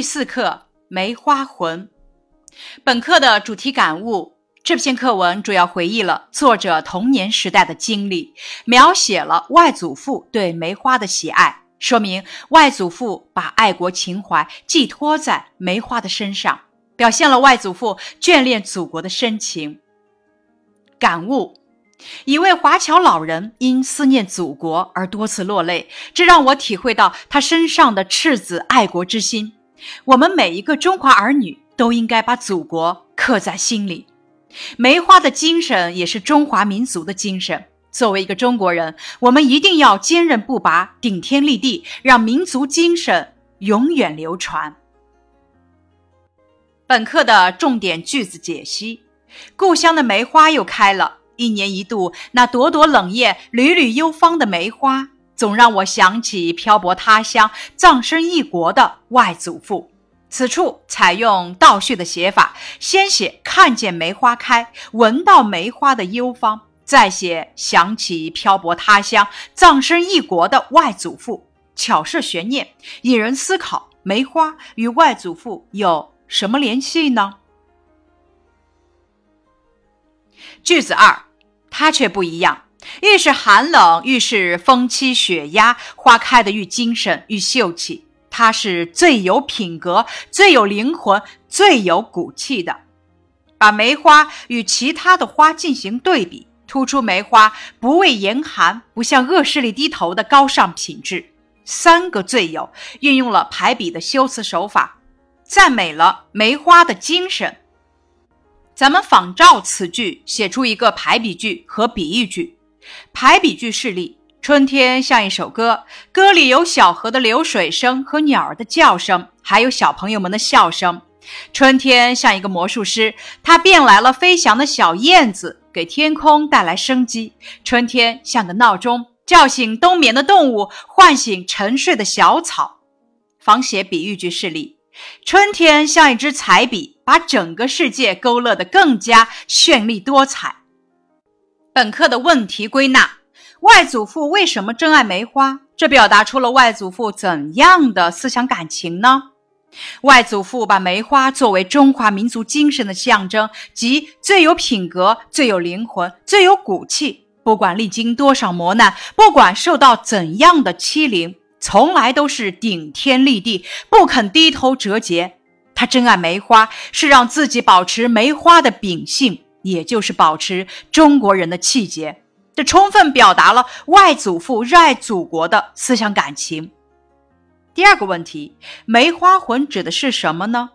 第四课梅花魂。本课的主题感悟：这篇课文主要回忆了作者童年时代的经历，描写了外祖父对梅花的喜爱，说明外祖父把爱国情怀寄托在梅花的身上，表现了外祖父眷恋祖国的深情。感悟。一位华侨老人因思念祖国而多次落泪，这让我体会到他身上的赤子爱国之心。我们每一个中华儿女都应该把祖国刻在心里。梅花的精神也是中华民族的精神。作为一个中国人，我们一定要坚韧不拔、顶天立地，让民族精神永远流传。本课的重点句子解析：故乡的梅花又开了。一年一度，那朵朵冷艳、缕缕幽芳的梅花，总让我想起漂泊他乡、葬身异国的外祖父。此处采用倒叙的写法，先写看见梅花开，闻到梅花的幽芳，再写想起漂泊他乡、葬身异国的外祖父，巧设悬念，引人思考：梅花与外祖父有什么联系呢？句子二。他却不一样，越是寒冷，愈是风凄雪压，花开的愈精神，愈秀气。它是最有品格、最有灵魂、最有骨气的。把梅花与其他的花进行对比，突出梅花不畏严寒、不向恶势力低头的高尚品质。三个最有运用了排比的修辞手法，赞美了梅花的精神。咱们仿照此句写出一个排比句和比喻句。排比句示例：春天像一首歌，歌里有小河的流水声和鸟儿的叫声，还有小朋友们的笑声。春天像一个魔术师，他变来了飞翔的小燕子，给天空带来生机。春天像个闹钟，叫醒冬眠的动物，唤醒沉睡的小草。仿写比喻句示例。春天像一支彩笔，把整个世界勾勒得更加绚丽多彩。本课的问题归纳：外祖父为什么珍爱梅花？这表达出了外祖父怎样的思想感情呢？外祖父把梅花作为中华民族精神的象征，即最有品格、最有灵魂、最有骨气。不管历经多少磨难，不管受到怎样的欺凌。从来都是顶天立地，不肯低头折节。他珍爱梅花，是让自己保持梅花的秉性，也就是保持中国人的气节。这充分表达了外祖父热爱祖国的思想感情。第二个问题，梅花魂指的是什么呢？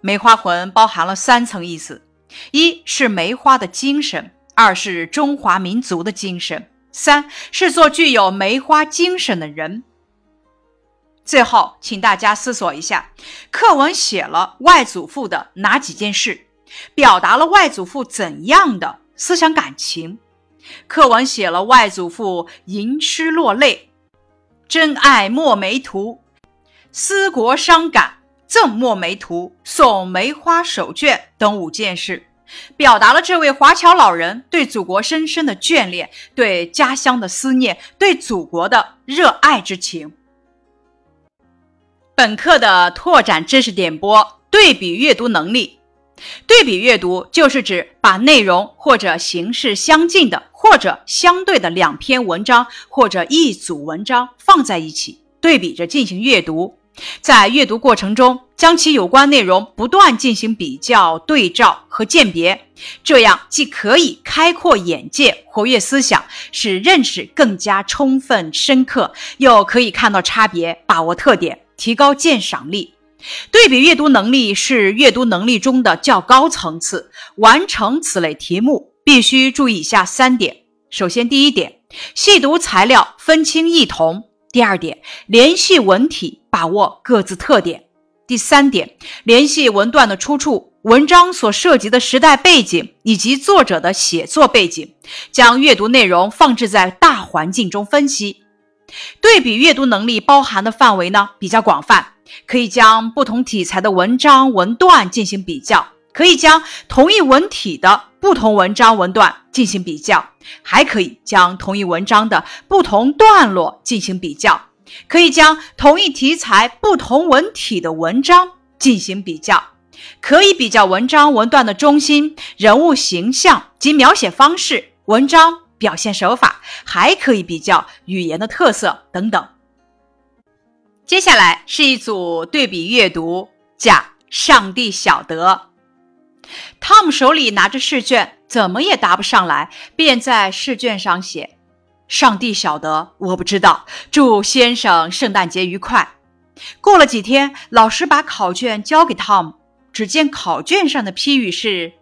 梅花魂包含了三层意思：一是梅花的精神，二是中华民族的精神，三是做具有梅花精神的人。最后，请大家思索一下，课文写了外祖父的哪几件事，表达了外祖父怎样的思想感情？课文写了外祖父吟诗落泪、真爱墨梅图、思国伤感、赠墨梅图、送梅花手绢等五件事，表达了这位华侨老人对祖国深深的眷恋、对家乡的思念、对祖国的热爱之情。本课的拓展知识点播：对比阅读能力。对比阅读就是指把内容或者形式相近的或者相对的两篇文章或者一组文章放在一起，对比着进行阅读。在阅读过程中，将其有关内容不断进行比较、对照和鉴别，这样既可以开阔眼界、活跃思想，使认识更加充分深刻，又可以看到差别、把握特点。提高鉴赏力，对比阅读能力是阅读能力中的较高层次。完成此类题目，必须注意以下三点：首先，第一点，细读材料，分清异同；第二点，联系文体，把握各自特点；第三点，联系文段的出处、文章所涉及的时代背景以及作者的写作背景，将阅读内容放置在大环境中分析。对比阅读能力包含的范围呢比较广泛，可以将不同题材的文章文段进行比较，可以将同一文体的不同文章文段进行比较，还可以将同一文章的不同段落进行比较。可以将同一题材不同文体的文章进行比较，可以比较文章文段的中心、人物形象及描写方式、文章表现手法，还可以比较语言的特色等等。接下来是一组对比阅读，讲上帝晓得。汤姆手里拿着试卷，怎么也答不上来，便在试卷上写：“上帝晓得，我不知道。祝先生圣诞节愉快。”过了几天，老师把考卷交给汤姆，只见考卷上的批语是：“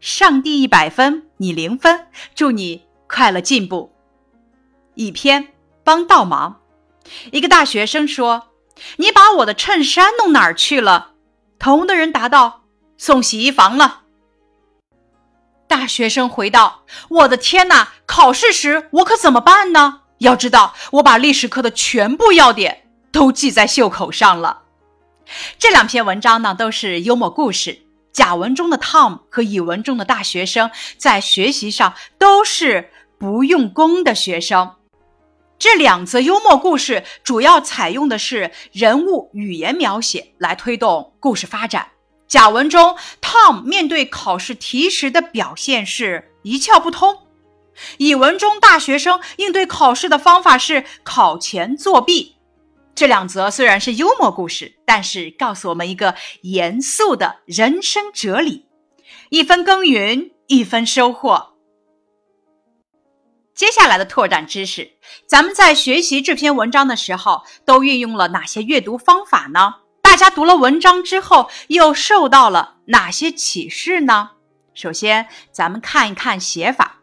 上帝一百分，你零分，祝你快乐进步。”一篇帮倒忙。一个大学生说：“你把我的衬衫弄哪儿去了？”同的人答道：“送洗衣房了。”大学生回道：“我的天哪！考试时我可怎么办呢？要知道，我把历史课的全部要点都记在袖口上了。”这两篇文章呢，都是幽默故事。甲文中的 Tom 和乙文中的大学生在学习上都是不用功的学生。这两则幽默故事主要采用的是人物语言描写来推动故事发展。甲文中，Tom 面对考试题时的表现是一窍不通；乙文中，大学生应对考试的方法是考前作弊。这两则虽然是幽默故事，但是告诉我们一个严肃的人生哲理：一分耕耘，一分收获。接下来的拓展知识，咱们在学习这篇文章的时候，都运用了哪些阅读方法呢？大家读了文章之后，又受到了哪些启示呢？首先，咱们看一看写法，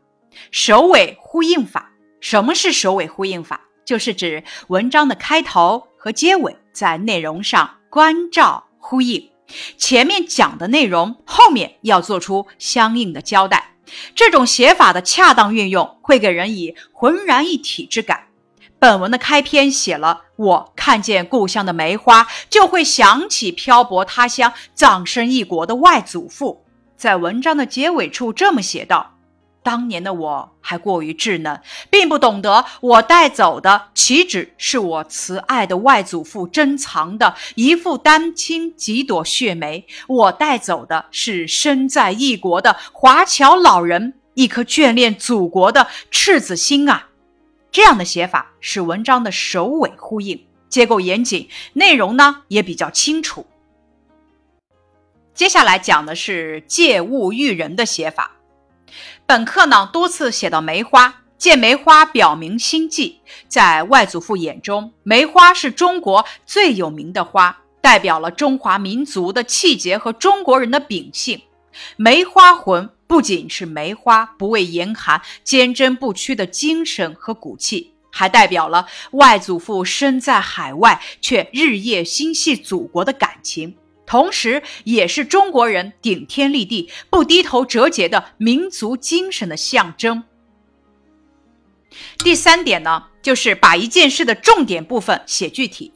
首尾呼应法。什么是首尾呼应法？就是指文章的开头和结尾在内容上关照呼应，前面讲的内容，后面要做出相应的交代。这种写法的恰当运用，会给人以浑然一体之感。本文的开篇写了“我看见故乡的梅花，就会想起漂泊他乡、葬身异国的外祖父”。在文章的结尾处这么写道。当年的我还过于稚嫩，并不懂得我带走的岂止是我慈爱的外祖父珍藏的一副丹青、几朵血梅，我带走的是身在异国的华侨老人一颗眷恋祖国的赤子心啊！这样的写法使文章的首尾呼应，结构严谨，内容呢也比较清楚。接下来讲的是借物喻人的写法。本课呢多次写到梅花，借梅花表明心迹。在外祖父眼中，梅花是中国最有名的花，代表了中华民族的气节和中国人的秉性。梅花魂不仅是梅花不畏严寒、坚贞不屈的精神和骨气，还代表了外祖父身在海外却日夜心系祖国的感情。同时，也是中国人顶天立地、不低头折节的民族精神的象征。第三点呢，就是把一件事的重点部分写具体。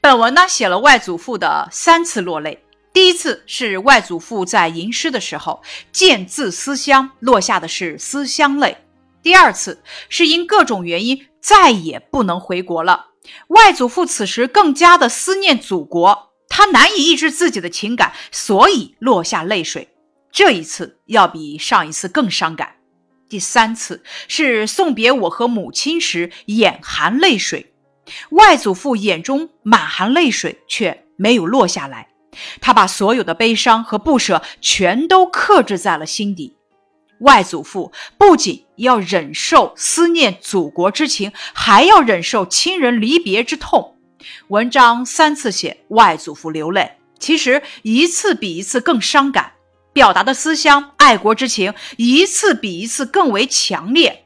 本文呢，写了外祖父的三次落泪。第一次是外祖父在吟诗的时候，见字思乡，落下的是思乡泪；第二次是因各种原因再也不能回国了，外祖父此时更加的思念祖国。他难以抑制自己的情感，所以落下泪水。这一次要比上一次更伤感。第三次是送别我和母亲时，眼含泪水。外祖父眼中满含泪水，却没有落下来。他把所有的悲伤和不舍全都克制在了心底。外祖父不仅要忍受思念祖国之情，还要忍受亲人离别之痛。文章三次写外祖父流泪，其实一次比一次更伤感，表达的思乡爱国之情一次比一次更为强烈。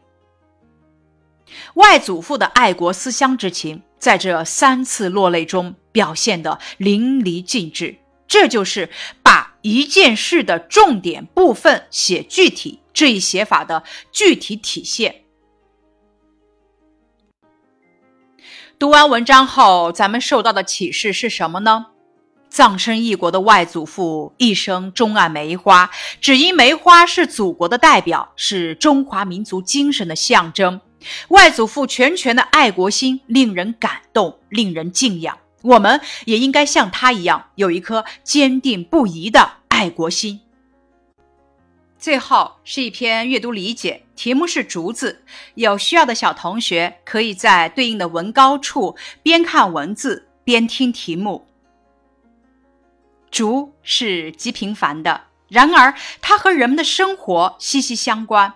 外祖父的爱国思乡之情，在这三次落泪中表现得淋漓尽致。这就是把一件事的重点部分写具体这一写法的具体体现。读完文章后，咱们受到的启示是什么呢？葬身异国的外祖父一生钟爱梅花，只因梅花是祖国的代表，是中华民族精神的象征。外祖父全权的爱国心令人感动，令人敬仰。我们也应该像他一样，有一颗坚定不移的爱国心。最后是一篇阅读理解，题目是“竹子”。有需要的小同学可以在对应的文高处边看文字边听题目。竹是极平凡的，然而它和人们的生活息息相关。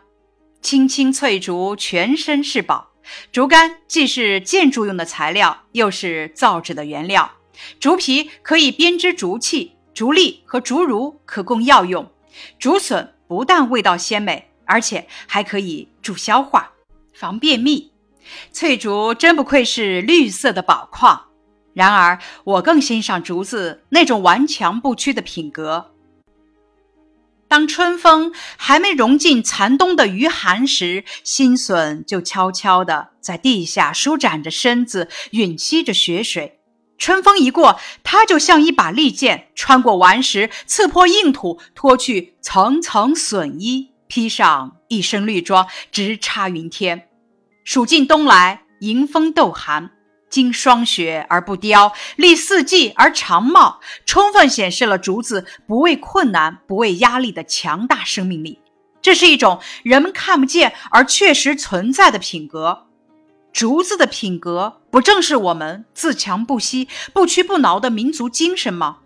青青翠竹，全身是宝。竹竿既是建筑用的材料，又是造纸的原料。竹皮可以编织竹器，竹笠和竹茹可供药用。竹笋不但味道鲜美，而且还可以助消化、防便秘。翠竹真不愧是绿色的宝矿。然而，我更欣赏竹子那种顽强不屈的品格。当春风还没融进残冬的余寒时，新笋就悄悄地在地下舒展着身子，吮吸着雪水。春风一过，它就像一把利剑，穿过顽石，刺破硬土，脱去层层笋衣，披上一身绿装，直插云天。暑尽冬来，迎风斗寒。经霜雪而不凋，历四季而长茂，充分显示了竹子不畏困难、不畏压力的强大生命力。这是一种人们看不见而确实存在的品格。竹子的品格，不正是我们自强不息、不屈不挠的民族精神吗？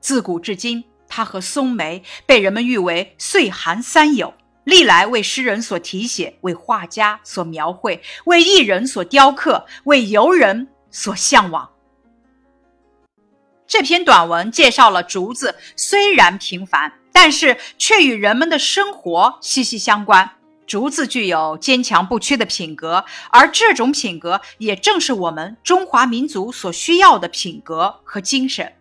自古至今，它和松梅被人们誉为岁寒三友。历来为诗人所题写，为画家所描绘，为艺人所雕刻，为游人所向往。这篇短文介绍了竹子，虽然平凡，但是却与人们的生活息息相关。竹子具有坚强不屈的品格，而这种品格也正是我们中华民族所需要的品格和精神。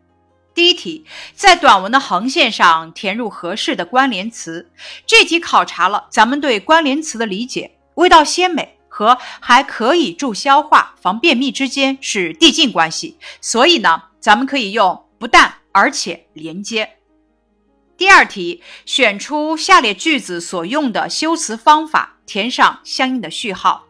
第一题，在短文的横线上填入合适的关联词。这题考察了咱们对关联词的理解。味道鲜美和还可以助消化、防便秘之间是递进关系，所以呢，咱们可以用不但而且连接。第二题，选出下列句子所用的修辞方法，填上相应的序号。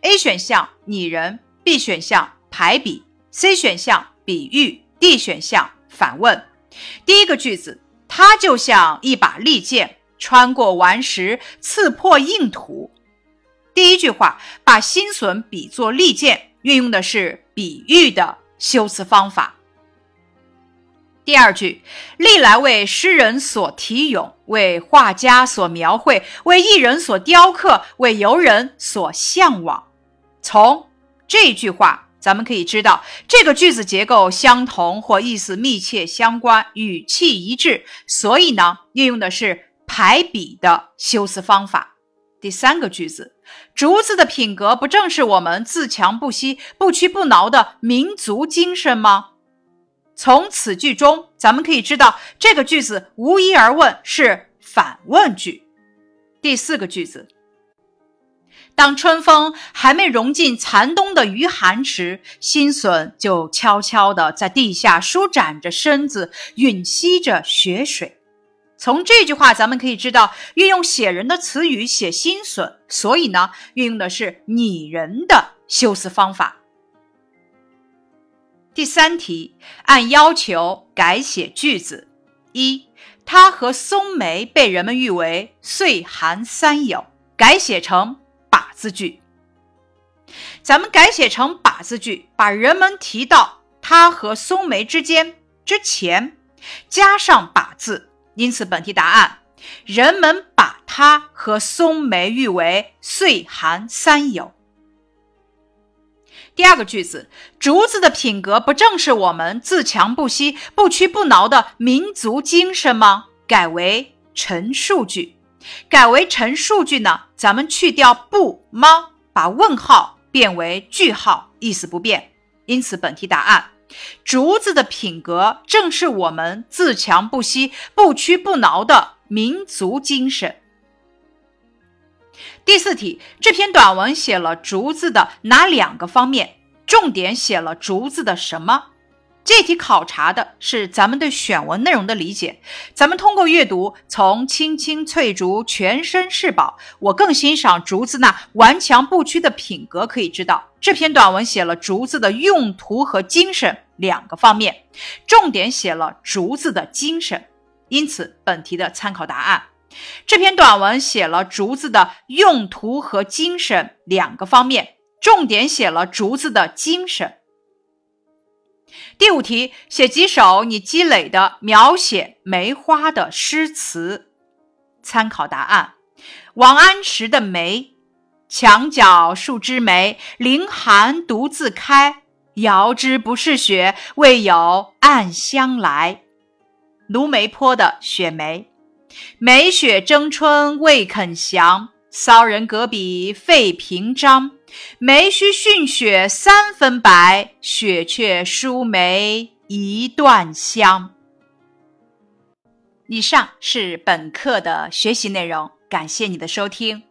A 选项拟人，B 选项排比，C 选项比喻，D 选项。反问，第一个句子，它就像一把利剑，穿过顽石，刺破硬土。第一句话把新笋比作利剑，运用的是比喻的修辞方法。第二句，历来为诗人所题咏，为画家所描绘，为艺人所雕刻，为游人所向往。从这句话。咱们可以知道，这个句子结构相同或意思密切相关，语气一致，所以呢，运用的是排比的修辞方法。第三个句子，竹子的品格不正是我们自强不息、不屈不挠的民族精神吗？从此句中，咱们可以知道，这个句子无一而问是反问句。第四个句子。当春风还没融进残冬的余寒时，新笋就悄悄地在地下舒展着身子，吮吸着血水。从这句话，咱们可以知道，运用写人的词语写新笋，所以呢，运用的是拟人的修辞方法。第三题，按要求改写句子：一，他和松梅被人们誉为岁寒三友，改写成。把字句，咱们改写成把字句，把人们提到他和松梅之间之前加上把字，因此本题答案：人们把他和松梅誉为岁寒三友。第二个句子，竹子的品格不正是我们自强不息、不屈不挠的民族精神吗？改为陈述句。改为陈述句呢？咱们去掉不吗？把问号变为句号，意思不变。因此，本题答案：竹子的品格正是我们自强不息、不屈不挠的民族精神。第四题，这篇短文写了竹子的哪两个方面？重点写了竹子的什么？这题考察的是咱们对选文内容的理解。咱们通过阅读，从“青青翠竹，全身是宝”，我更欣赏竹子那顽强不屈的品格，可以知道这篇短文写了竹子的用途和精神两个方面，重点写了竹子的精神。因此，本题的参考答案，这篇短文写了竹子的用途和精神两个方面，重点写了竹子的精神。第五题，写几首你积累的描写梅花的诗词。参考答案：王安石的《梅》：墙角数枝梅，凌寒独自开。遥知不是雪，为有暗香来。卢梅坡的《雪梅》：梅雪争春未肯降，骚人阁笔费评章。梅须逊雪三分白，雪却输梅一段香。以上是本课的学习内容，感谢你的收听。